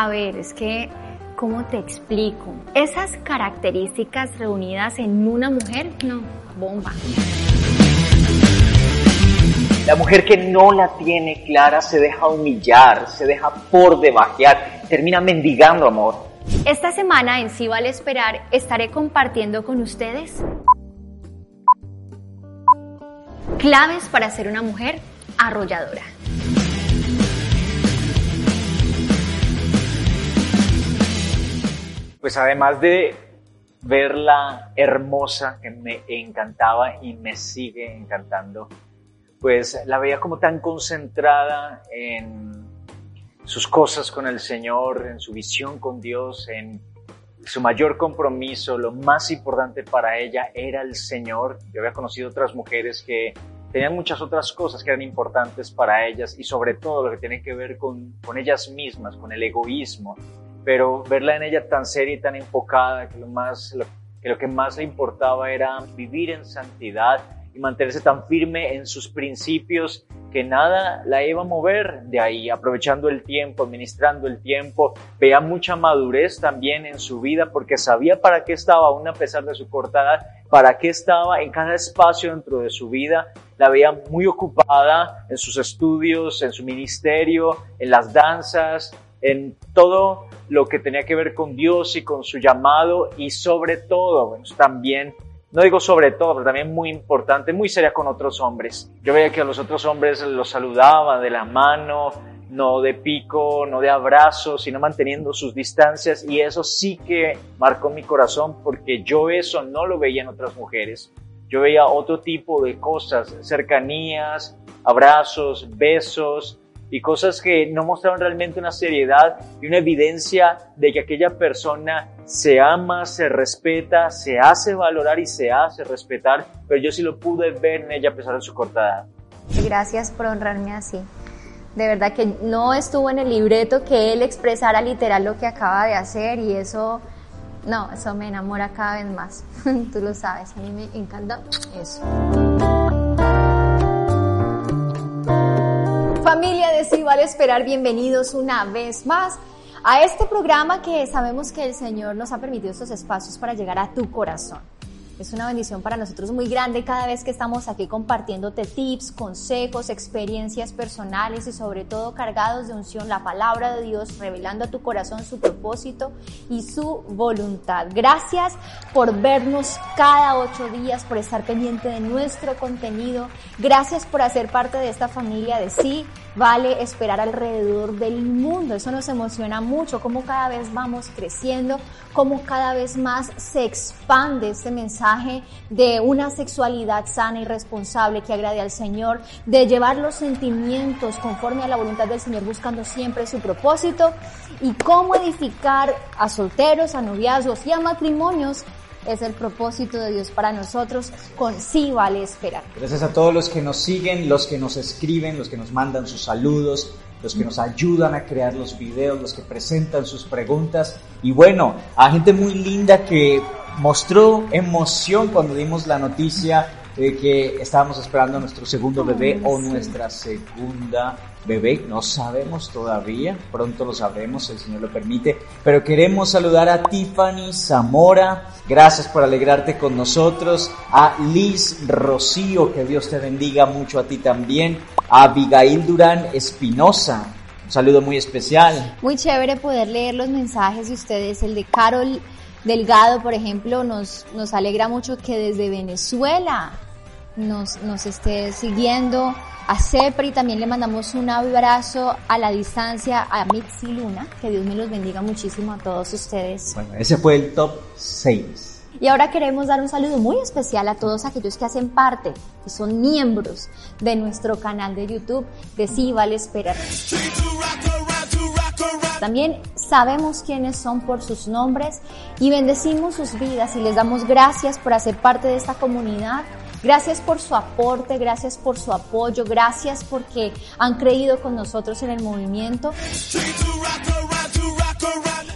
A ver, es que, ¿cómo te explico? Esas características reunidas en una mujer, no, bomba. La mujer que no la tiene clara se deja humillar, se deja por debajear, termina mendigando amor. Esta semana en Sí Vale Esperar estaré compartiendo con ustedes claves para ser una mujer arrolladora. Pues además de verla hermosa, que me encantaba y me sigue encantando, pues la veía como tan concentrada en sus cosas con el Señor, en su visión con Dios, en su mayor compromiso, lo más importante para ella era el Señor. Yo había conocido otras mujeres que tenían muchas otras cosas que eran importantes para ellas y sobre todo lo que tiene que ver con, con ellas mismas, con el egoísmo. Pero verla en ella tan seria y tan enfocada que lo, más, que lo que más le importaba era vivir en santidad y mantenerse tan firme en sus principios que nada la iba a mover de ahí, aprovechando el tiempo, administrando el tiempo, veía mucha madurez también en su vida porque sabía para qué estaba, aún a pesar de su corta edad, para qué estaba en cada espacio dentro de su vida, la veía muy ocupada en sus estudios, en su ministerio, en las danzas, en todo lo que tenía que ver con Dios y con su llamado y sobre todo, bueno, también no digo sobre todo, pero también muy importante, muy seria con otros hombres. Yo veía que a los otros hombres los saludaba de la mano, no de pico, no de abrazo, sino manteniendo sus distancias y eso sí que marcó mi corazón porque yo eso no lo veía en otras mujeres. Yo veía otro tipo de cosas, cercanías, abrazos, besos, y cosas que no mostraban realmente una seriedad y una evidencia de que aquella persona se ama, se respeta, se hace valorar y se hace respetar, pero yo sí lo pude ver en ella a pesar de su corta edad. Gracias por honrarme así. De verdad que no estuvo en el libreto que él expresara literal lo que acaba de hacer y eso, no, eso me enamora cada vez más. Tú lo sabes, a mí me encanta eso. Familia de Sí Vale Esperar, bienvenidos una vez más a este programa que sabemos que el Señor nos ha permitido estos espacios para llegar a tu corazón. Es una bendición para nosotros muy grande cada vez que estamos aquí compartiéndote tips, consejos, experiencias personales y sobre todo cargados de unción, la palabra de Dios, revelando a tu corazón su propósito y su voluntad. Gracias por vernos cada ocho días, por estar pendiente de nuestro contenido. Gracias por hacer parte de esta familia de sí vale esperar alrededor del mundo. Eso nos emociona mucho, cómo cada vez vamos creciendo, cómo cada vez más se expande este mensaje de una sexualidad sana y responsable que agrade al Señor, de llevar los sentimientos conforme a la voluntad del Señor, buscando siempre su propósito y cómo edificar a solteros, a noviazgos y a matrimonios es el propósito de Dios para nosotros, con sí vale esperar. Gracias a todos los que nos siguen, los que nos escriben, los que nos mandan sus saludos, los que nos ayudan a crear los videos, los que presentan sus preguntas y bueno, a gente muy linda que mostró emoción cuando dimos la noticia de que estábamos esperando a nuestro segundo bebé o nuestra segunda bebé, no sabemos todavía, pronto lo sabremos, el Señor lo permite, pero queremos saludar a Tiffany Zamora, gracias por alegrarte con nosotros, a Liz Rocío, que Dios te bendiga mucho a ti también, a Abigail Durán Espinosa, un saludo muy especial. Muy chévere poder leer los mensajes de ustedes, el de Carol Delgado, por ejemplo, nos, nos alegra mucho que desde Venezuela nos, nos esté siguiendo a Cepri, también le mandamos un abrazo a la distancia a Mitzi Luna, que Dios me los bendiga muchísimo a todos ustedes. Bueno, ese fue el top 6. Y ahora queremos dar un saludo muy especial a todos aquellos que hacen parte, que son miembros de nuestro canal de YouTube de Sí Vale Esperar. También sabemos quiénes son por sus nombres y bendecimos sus vidas y les damos gracias por hacer parte de esta comunidad Gracias por su aporte, gracias por su apoyo, gracias porque han creído con nosotros en el movimiento.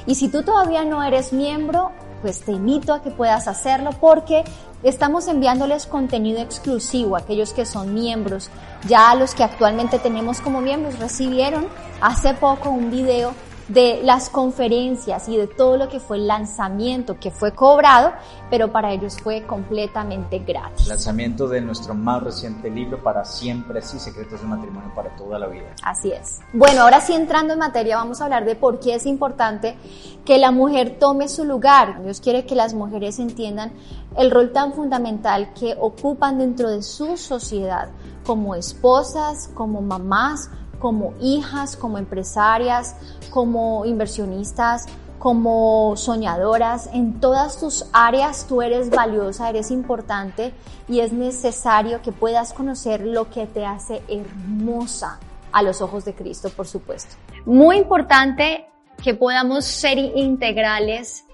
Y si tú todavía no eres miembro, pues te invito a que puedas hacerlo porque estamos enviándoles contenido exclusivo a aquellos que son miembros. Ya los que actualmente tenemos como miembros recibieron hace poco un video de las conferencias y de todo lo que fue el lanzamiento que fue cobrado, pero para ellos fue completamente gratis. Lanzamiento de nuestro más reciente libro para siempre, sí, Secretos del Matrimonio para toda la vida. Así es. Bueno, ahora sí entrando en materia, vamos a hablar de por qué es importante que la mujer tome su lugar. Dios quiere que las mujeres entiendan el rol tan fundamental que ocupan dentro de su sociedad como esposas, como mamás, como hijas, como empresarias, como inversionistas, como soñadoras, en todas tus áreas tú eres valiosa, eres importante y es necesario que puedas conocer lo que te hace hermosa a los ojos de Cristo, por supuesto. Muy importante que podamos ser integrales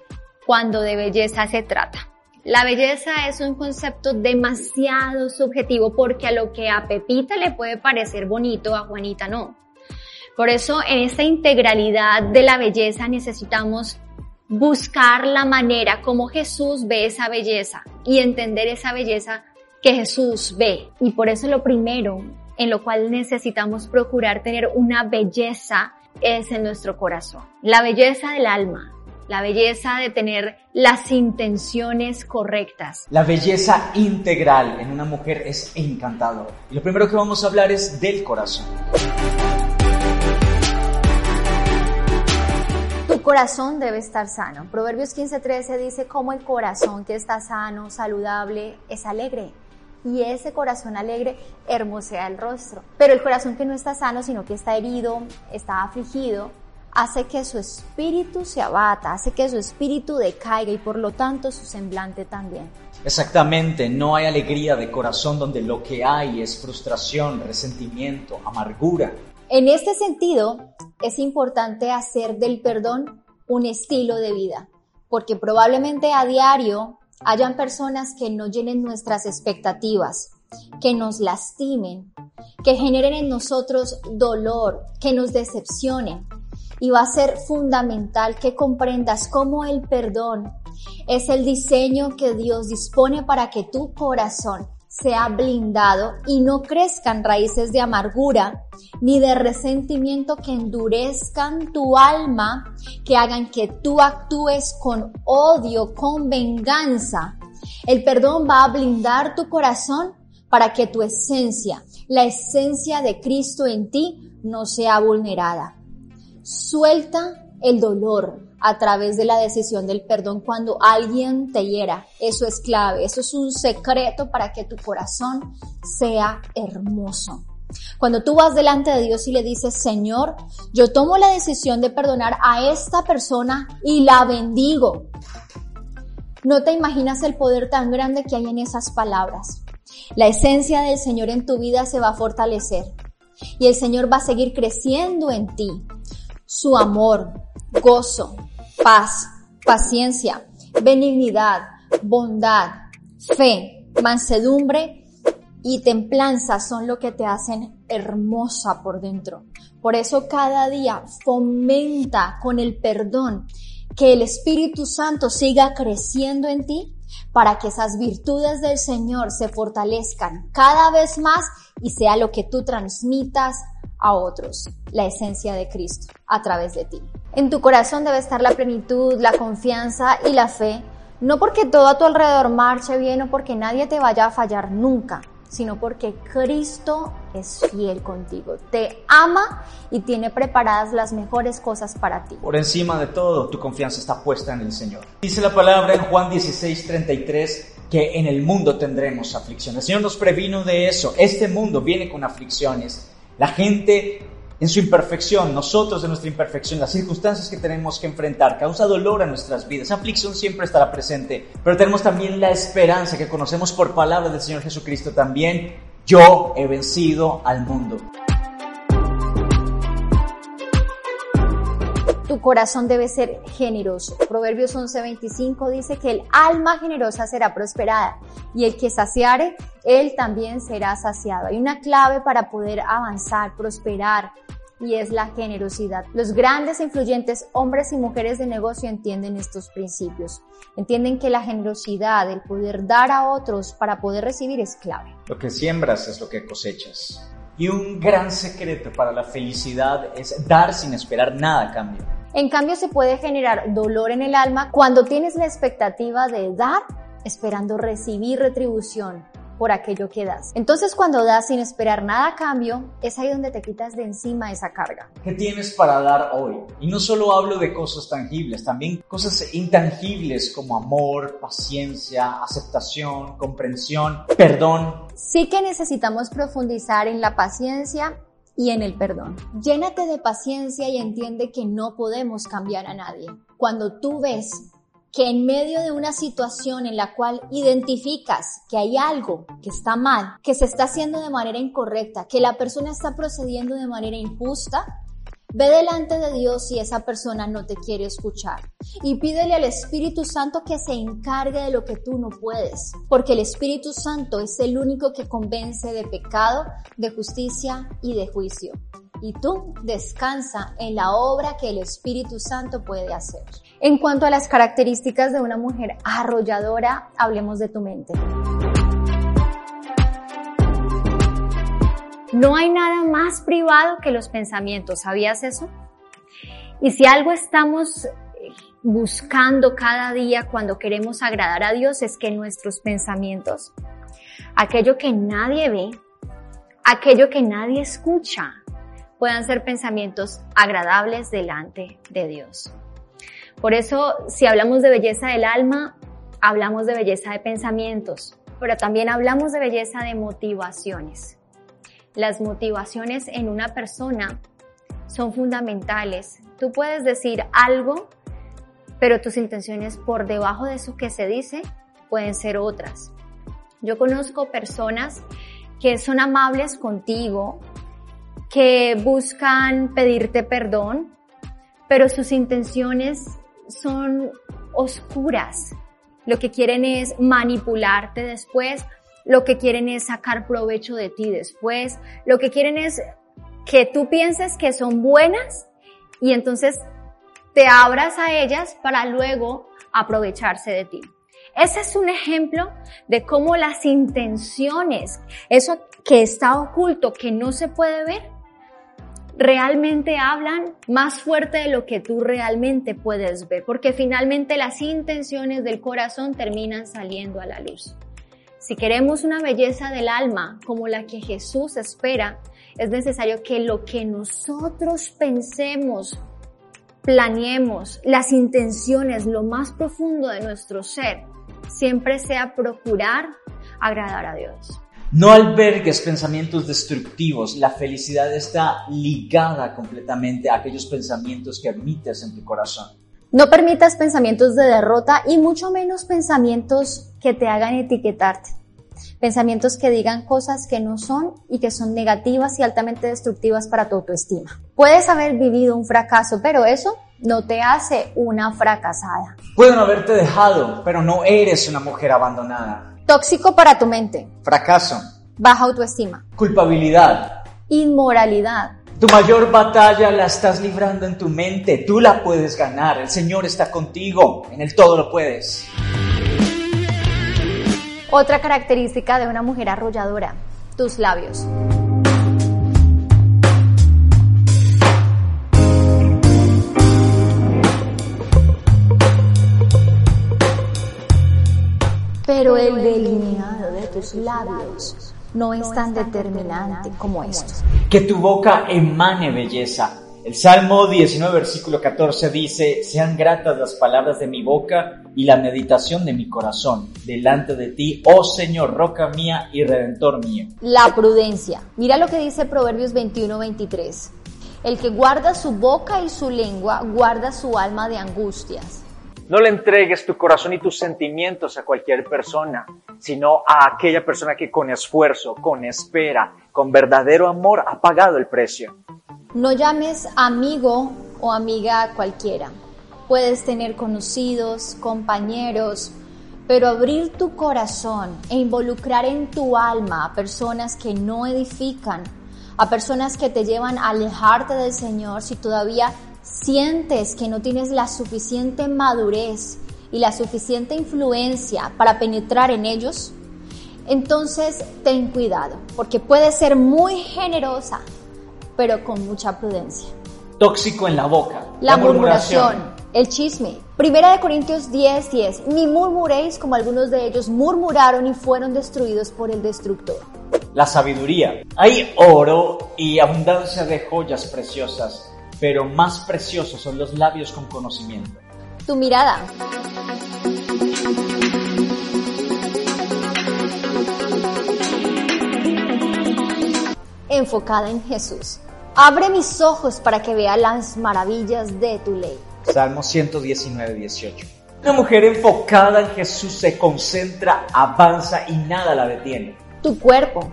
cuando de belleza se trata. La belleza es un concepto demasiado subjetivo porque a lo que a Pepita le puede parecer bonito, a Juanita no. Por eso en esta integralidad de la belleza necesitamos buscar la manera como Jesús ve esa belleza y entender esa belleza que Jesús ve. Y por eso lo primero en lo cual necesitamos procurar tener una belleza es en nuestro corazón. La belleza del alma, la belleza de tener las intenciones correctas. La belleza integral en una mujer es encantador. Y lo primero que vamos a hablar es del corazón. Tu corazón debe estar sano. Proverbios 15:13 dice cómo el corazón que está sano, saludable, es alegre. Y ese corazón alegre hermosea el rostro. Pero el corazón que no está sano, sino que está herido, está afligido, hace que su espíritu se abata, hace que su espíritu decaiga y por lo tanto su semblante también. Exactamente, no hay alegría de corazón donde lo que hay es frustración, resentimiento, amargura. En este sentido, es importante hacer del perdón un estilo de vida, porque probablemente a diario hayan personas que no llenen nuestras expectativas, que nos lastimen, que generen en nosotros dolor, que nos decepcionen, y va a ser fundamental que comprendas cómo el perdón es el diseño que Dios dispone para que tu corazón sea blindado y no crezcan raíces de amargura ni de resentimiento que endurezcan tu alma, que hagan que tú actúes con odio, con venganza. El perdón va a blindar tu corazón para que tu esencia, la esencia de Cristo en ti, no sea vulnerada. Suelta el dolor a través de la decisión del perdón cuando alguien te hiera. Eso es clave, eso es un secreto para que tu corazón sea hermoso. Cuando tú vas delante de Dios y le dices, Señor, yo tomo la decisión de perdonar a esta persona y la bendigo. No te imaginas el poder tan grande que hay en esas palabras. La esencia del Señor en tu vida se va a fortalecer y el Señor va a seguir creciendo en ti su amor, gozo, paz, paciencia, benignidad, bondad, fe, mansedumbre y templanza son lo que te hacen hermosa por dentro. Por eso cada día fomenta con el perdón que el Espíritu Santo siga creciendo en ti para que esas virtudes del Señor se fortalezcan cada vez más y sea lo que tú transmitas a otros la esencia de Cristo a través de ti. En tu corazón debe estar la plenitud, la confianza y la fe, no porque todo a tu alrededor marche bien o porque nadie te vaya a fallar nunca, sino porque Cristo es fiel contigo, te ama y tiene preparadas las mejores cosas para ti. Por encima de todo, tu confianza está puesta en el Señor. Dice la palabra en Juan 16, 33 que en el mundo tendremos aflicciones. El Señor nos previno de eso. Este mundo viene con aflicciones. La gente en su imperfección, nosotros en nuestra imperfección, las circunstancias que tenemos que enfrentar, causa dolor a nuestras vidas. Aflicción siempre estará presente, pero tenemos también la esperanza que conocemos por palabra del Señor Jesucristo también. Yo he vencido al mundo. Tu corazón debe ser generoso. Proverbios 11:25 dice que el alma generosa será prosperada y el que saciare, él también será saciado. Hay una clave para poder avanzar, prosperar, y es la generosidad. Los grandes e influyentes hombres y mujeres de negocio entienden estos principios. Entienden que la generosidad, el poder dar a otros para poder recibir es clave. Lo que siembras es lo que cosechas. Y un gran secreto para la felicidad es dar sin esperar nada a cambio. En cambio, se puede generar dolor en el alma cuando tienes la expectativa de dar esperando recibir retribución por aquello que das. Entonces cuando das sin esperar nada a cambio, es ahí donde te quitas de encima esa carga. ¿Qué tienes para dar hoy? Y no solo hablo de cosas tangibles, también cosas intangibles como amor, paciencia, aceptación, comprensión, perdón. Sí que necesitamos profundizar en la paciencia y en el perdón. Llénate de paciencia y entiende que no podemos cambiar a nadie. Cuando tú ves que en medio de una situación en la cual identificas que hay algo que está mal, que se está haciendo de manera incorrecta, que la persona está procediendo de manera injusta, ve delante de Dios si esa persona no te quiere escuchar y pídele al Espíritu Santo que se encargue de lo que tú no puedes, porque el Espíritu Santo es el único que convence de pecado, de justicia y de juicio. Y tú descansa en la obra que el Espíritu Santo puede hacer. En cuanto a las características de una mujer arrolladora, hablemos de tu mente. No hay nada más privado que los pensamientos, ¿sabías eso? Y si algo estamos eh, buscando cada día cuando queremos agradar a Dios es que nuestros pensamientos, aquello que nadie ve, aquello que nadie escucha, puedan ser pensamientos agradables delante de Dios. Por eso, si hablamos de belleza del alma, hablamos de belleza de pensamientos, pero también hablamos de belleza de motivaciones. Las motivaciones en una persona son fundamentales. Tú puedes decir algo, pero tus intenciones por debajo de eso que se dice pueden ser otras. Yo conozco personas que son amables contigo, que buscan pedirte perdón, pero sus intenciones son oscuras. Lo que quieren es manipularte después, lo que quieren es sacar provecho de ti después, lo que quieren es que tú pienses que son buenas y entonces te abras a ellas para luego aprovecharse de ti. Ese es un ejemplo de cómo las intenciones, eso que está oculto, que no se puede ver, realmente hablan más fuerte de lo que tú realmente puedes ver, porque finalmente las intenciones del corazón terminan saliendo a la luz. Si queremos una belleza del alma como la que Jesús espera, es necesario que lo que nosotros pensemos, planeemos, las intenciones, lo más profundo de nuestro ser, siempre sea procurar agradar a Dios. No albergues pensamientos destructivos. La felicidad está ligada completamente a aquellos pensamientos que admites en tu corazón. No permitas pensamientos de derrota y mucho menos pensamientos que te hagan etiquetarte. Pensamientos que digan cosas que no son y que son negativas y altamente destructivas para tu autoestima. Puedes haber vivido un fracaso, pero eso no te hace una fracasada. Pueden haberte dejado, pero no eres una mujer abandonada. Tóxico para tu mente. Fracaso. Baja autoestima. Culpabilidad. Inmoralidad. Tu mayor batalla la estás librando en tu mente. Tú la puedes ganar. El Señor está contigo. En el todo lo puedes. Otra característica de una mujer arrolladora. Tus labios. pero el delineado de tus labios no es tan determinante como esto. Que tu boca emane belleza. El Salmo 19, versículo 14 dice, sean gratas las palabras de mi boca y la meditación de mi corazón delante de ti, oh Señor, roca mía y redentor mío. La prudencia. Mira lo que dice Proverbios 21, 23. El que guarda su boca y su lengua, guarda su alma de angustias. No le entregues tu corazón y tus sentimientos a cualquier persona, sino a aquella persona que con esfuerzo, con espera, con verdadero amor ha pagado el precio. No llames amigo o amiga a cualquiera. Puedes tener conocidos, compañeros, pero abrir tu corazón e involucrar en tu alma a personas que no edifican, a personas que te llevan a alejarte del Señor si todavía sientes que no tienes la suficiente madurez y la suficiente influencia para penetrar en ellos, entonces ten cuidado, porque puede ser muy generosa, pero con mucha prudencia. tóxico en la boca. La, murmuración, el chisme. Primera de Corintios 10, 10. Ni murmuréis como algunos de ellos murmuraron y fueron destruidos por el destructor. La sabiduría. Hay oro y abundancia de joyas preciosas, pero más preciosos son los labios con conocimiento. Tu mirada. Enfocada en Jesús. Abre mis ojos para que vea las maravillas de tu ley. Salmo 119, 18. Una mujer enfocada en Jesús se concentra, avanza y nada la detiene. Tu cuerpo.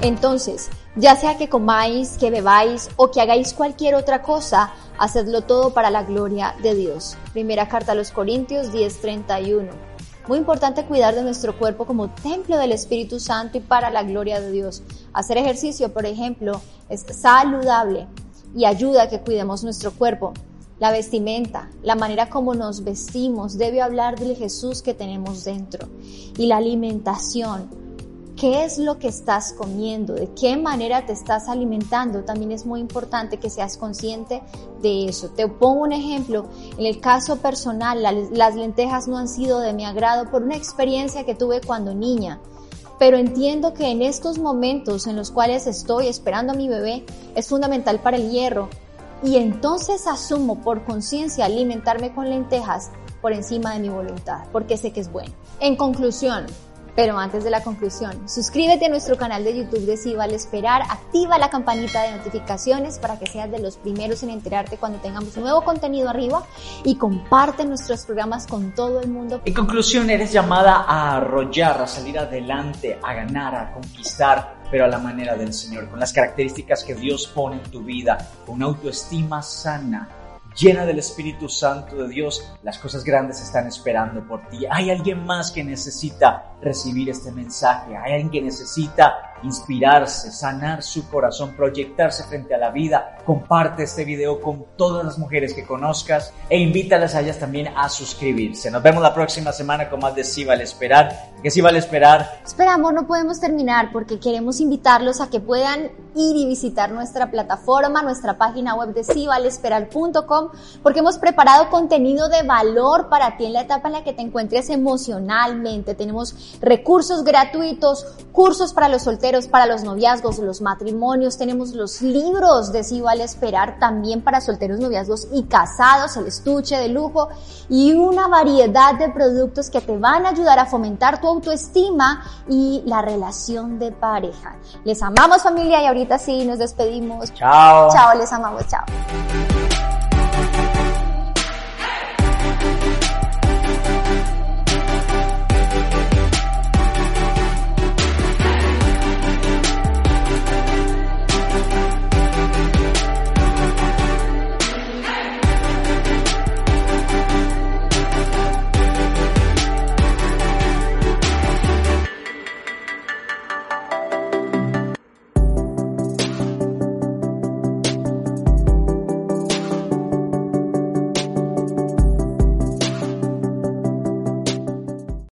Entonces, ya sea que comáis, que bebáis o que hagáis cualquier otra cosa, hacedlo todo para la gloria de Dios. Primera carta a los Corintios 10:31. Muy importante cuidar de nuestro cuerpo como templo del Espíritu Santo y para la gloria de Dios. Hacer ejercicio, por ejemplo, es saludable y ayuda a que cuidemos nuestro cuerpo. La vestimenta, la manera como nos vestimos debe hablar del Jesús que tenemos dentro. Y la alimentación, qué es lo que estás comiendo, de qué manera te estás alimentando, también es muy importante que seas consciente de eso. Te pongo un ejemplo, en el caso personal, las lentejas no han sido de mi agrado por una experiencia que tuve cuando niña, pero entiendo que en estos momentos en los cuales estoy esperando a mi bebé es fundamental para el hierro y entonces asumo por conciencia alimentarme con lentejas por encima de mi voluntad, porque sé que es bueno. En conclusión, pero antes de la conclusión, suscríbete a nuestro canal de YouTube de Si Vale Esperar, activa la campanita de notificaciones para que seas de los primeros en enterarte cuando tengamos nuevo contenido arriba. Y comparte nuestros programas con todo el mundo. En conclusión, eres llamada a arrollar, a salir adelante, a ganar, a conquistar, pero a la manera del Señor, con las características que Dios pone en tu vida, con una autoestima sana llena del Espíritu Santo de Dios, las cosas grandes están esperando por ti. Hay alguien más que necesita recibir este mensaje, hay alguien que necesita inspirarse, sanar su corazón, proyectarse frente a la vida. Comparte este video con todas las mujeres que conozcas e invítalas a ellas también a suscribirse. Nos vemos la próxima semana con más de Sí vale esperar. ¿Qué sí esperar? Esperamos, no podemos terminar porque queremos invitarlos a que puedan ir y visitar nuestra plataforma, nuestra página web de sivalesperar.com porque hemos preparado contenido de valor para ti en la etapa en la que te encuentres emocionalmente. Tenemos recursos gratuitos, cursos para los solteros, para los noviazgos, los matrimonios, tenemos los libros de Si vale esperar también para solteros, noviazgos y casados, el estuche de lujo y una variedad de productos que te van a ayudar a fomentar tu autoestima y la relación de pareja. Les amamos familia y ahorita sí nos despedimos. Chao. Chao, les amamos, chao.